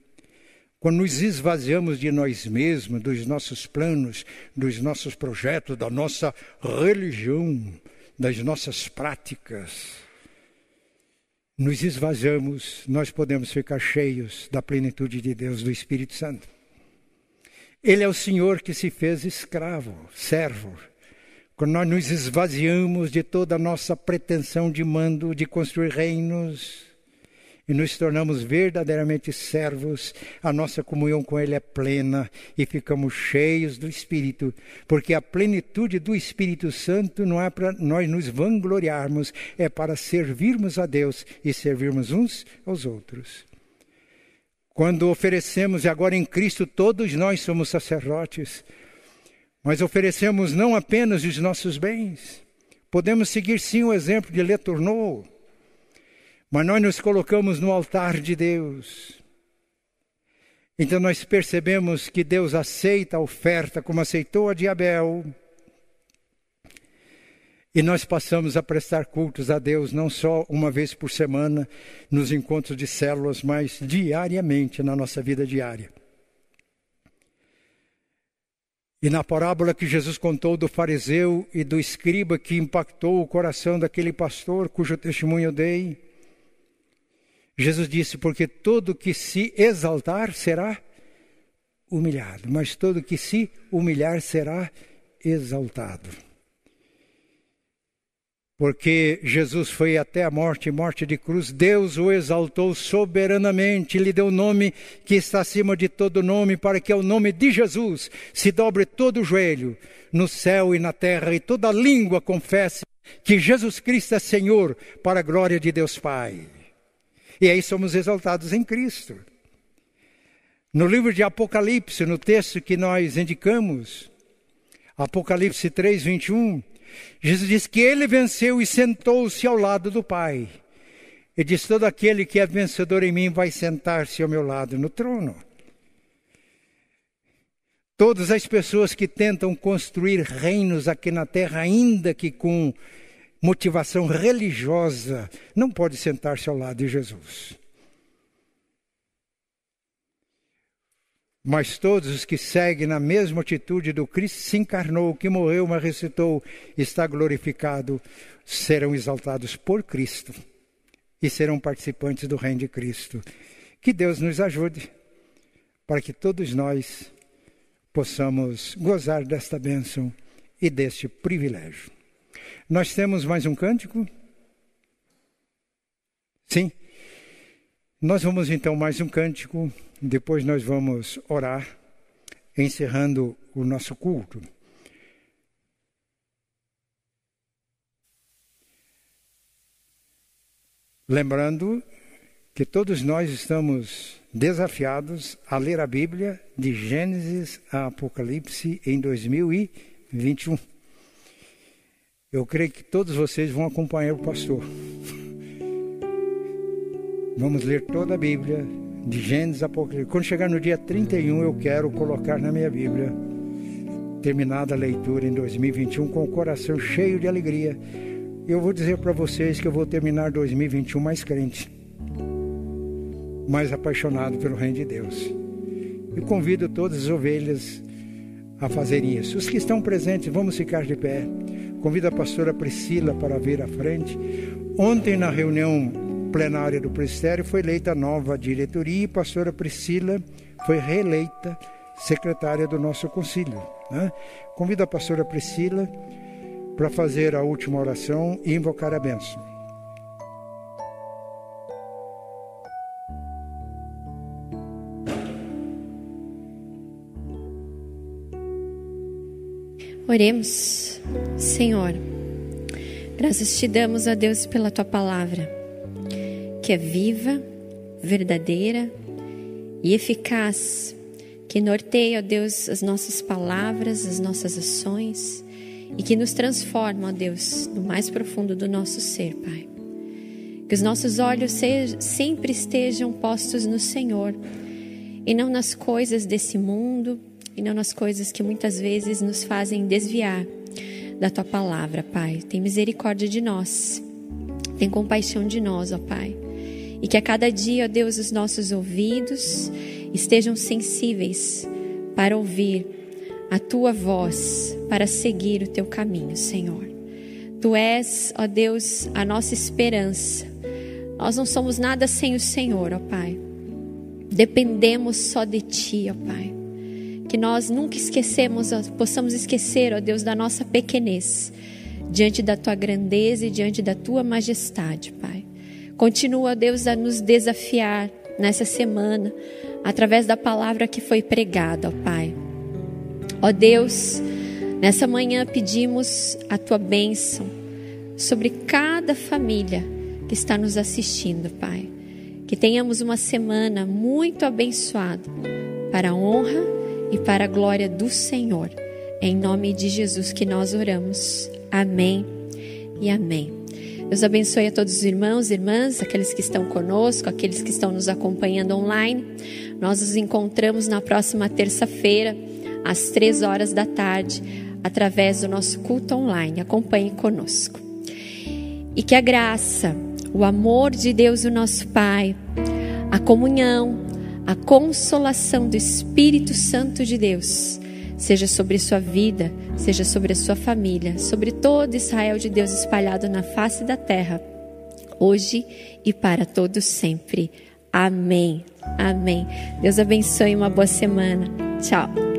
Quando nos esvaziamos de nós mesmos, dos nossos planos, dos nossos projetos, da nossa religião, das nossas práticas, nos esvaziamos, nós podemos ficar cheios da plenitude de Deus, do Espírito Santo. Ele é o Senhor que se fez escravo, servo. Quando nós nos esvaziamos de toda a nossa pretensão de mando, de construir reinos, e nos tornamos verdadeiramente servos, a nossa comunhão com Ele é plena e ficamos cheios do Espírito, porque a plenitude do Espírito Santo não é para nós nos vangloriarmos, é para servirmos a Deus e servirmos uns aos outros. Quando oferecemos, e agora em Cristo todos nós somos sacerdotes, mas oferecemos não apenas os nossos bens, podemos seguir sim o exemplo de Letourneau, mas nós nos colocamos no altar de Deus. Então nós percebemos que Deus aceita a oferta como aceitou a de Abel. E nós passamos a prestar cultos a Deus não só uma vez por semana nos encontros de células, mas diariamente na nossa vida diária. E na parábola que Jesus contou do fariseu e do escriba que impactou o coração daquele pastor cujo testemunho eu dei, Jesus disse: Porque todo que se exaltar será humilhado, mas todo que se humilhar será exaltado. Porque Jesus foi até a morte, morte de cruz, Deus o exaltou soberanamente, lhe deu o nome que está acima de todo nome, para que ao nome de Jesus se dobre todo o joelho, no céu e na terra, e toda língua confesse que Jesus Cristo é Senhor, para a glória de Deus Pai. E aí somos exaltados em Cristo. No livro de Apocalipse, no texto que nós indicamos, Apocalipse 3, 21, Jesus diz que ele venceu e sentou-se ao lado do Pai. E diz: Todo aquele que é vencedor em mim vai sentar-se ao meu lado no trono. Todas as pessoas que tentam construir reinos aqui na terra, ainda que com motivação religiosa, não pode sentar-se ao lado de Jesus. Mas todos os que seguem na mesma atitude do Cristo se encarnou, que morreu, mas ressuscitou, está glorificado, serão exaltados por Cristo e serão participantes do reino de Cristo. Que Deus nos ajude para que todos nós possamos gozar desta bênção e deste privilégio. Nós temos mais um cântico? Sim. Nós vamos então mais um cântico, depois nós vamos orar, encerrando o nosso culto. Lembrando que todos nós estamos desafiados a ler a Bíblia de Gênesis a Apocalipse em 2021. Eu creio que todos vocês vão acompanhar o pastor. Vamos ler toda a Bíblia, de Gênesis a Apocalipse. Quando chegar no dia 31, eu quero colocar na minha Bíblia, terminada a leitura em 2021, com o coração cheio de alegria. Eu vou dizer para vocês que eu vou terminar 2021 mais crente mais apaixonado pelo reino de Deus. E convido todas as ovelhas a fazerem isso. Os que estão presentes, vamos ficar de pé. Convido a pastora Priscila para vir à frente. Ontem, na reunião plenária do presbitério, foi eleita nova diretoria e a pastora Priscila foi reeleita secretária do nosso concílio. Né? Convido a pastora Priscila para fazer a última oração e invocar a bênção.
Oremos, Senhor. Graças te damos, a Deus, pela tua palavra, que é viva, verdadeira e eficaz, que norteia, ó Deus, as nossas palavras, as nossas ações e que nos transforma, ó Deus, no mais profundo do nosso ser, Pai. Que os nossos olhos sempre estejam postos no Senhor e não nas coisas desse mundo e não nas coisas que muitas vezes nos fazem desviar da tua palavra, Pai. Tem misericórdia de nós. Tem compaixão de nós, ó Pai. E que a cada dia, ó Deus, os nossos ouvidos estejam sensíveis para ouvir a tua voz, para seguir o teu caminho, Senhor. Tu és, ó Deus, a nossa esperança. Nós não somos nada sem o Senhor, ó Pai. Dependemos só de ti, ó Pai que nós nunca esquecemos, possamos esquecer, ó Deus, da nossa pequenez, diante da tua grandeza e diante da tua majestade, Pai. Continua, Deus, a nos desafiar nessa semana, através da palavra que foi pregada, ó Pai. Ó Deus, nessa manhã pedimos a tua bênção sobre cada família que está nos assistindo, Pai. Que tenhamos uma semana muito abençoada para a honra e para a glória do Senhor. Em nome de Jesus que nós oramos. Amém e amém. Deus abençoe a todos os irmãos e irmãs, aqueles que estão conosco, aqueles que estão nos acompanhando online. Nós nos encontramos na próxima terça-feira, às três horas da tarde, através do nosso culto online. Acompanhe conosco. E que a graça, o amor de Deus, o nosso Pai, a comunhão, a consolação do Espírito Santo de Deus seja sobre sua vida, seja sobre a sua família, sobre todo Israel de Deus espalhado na face da terra, hoje e para todos sempre. Amém. Amém. Deus abençoe uma boa semana. Tchau.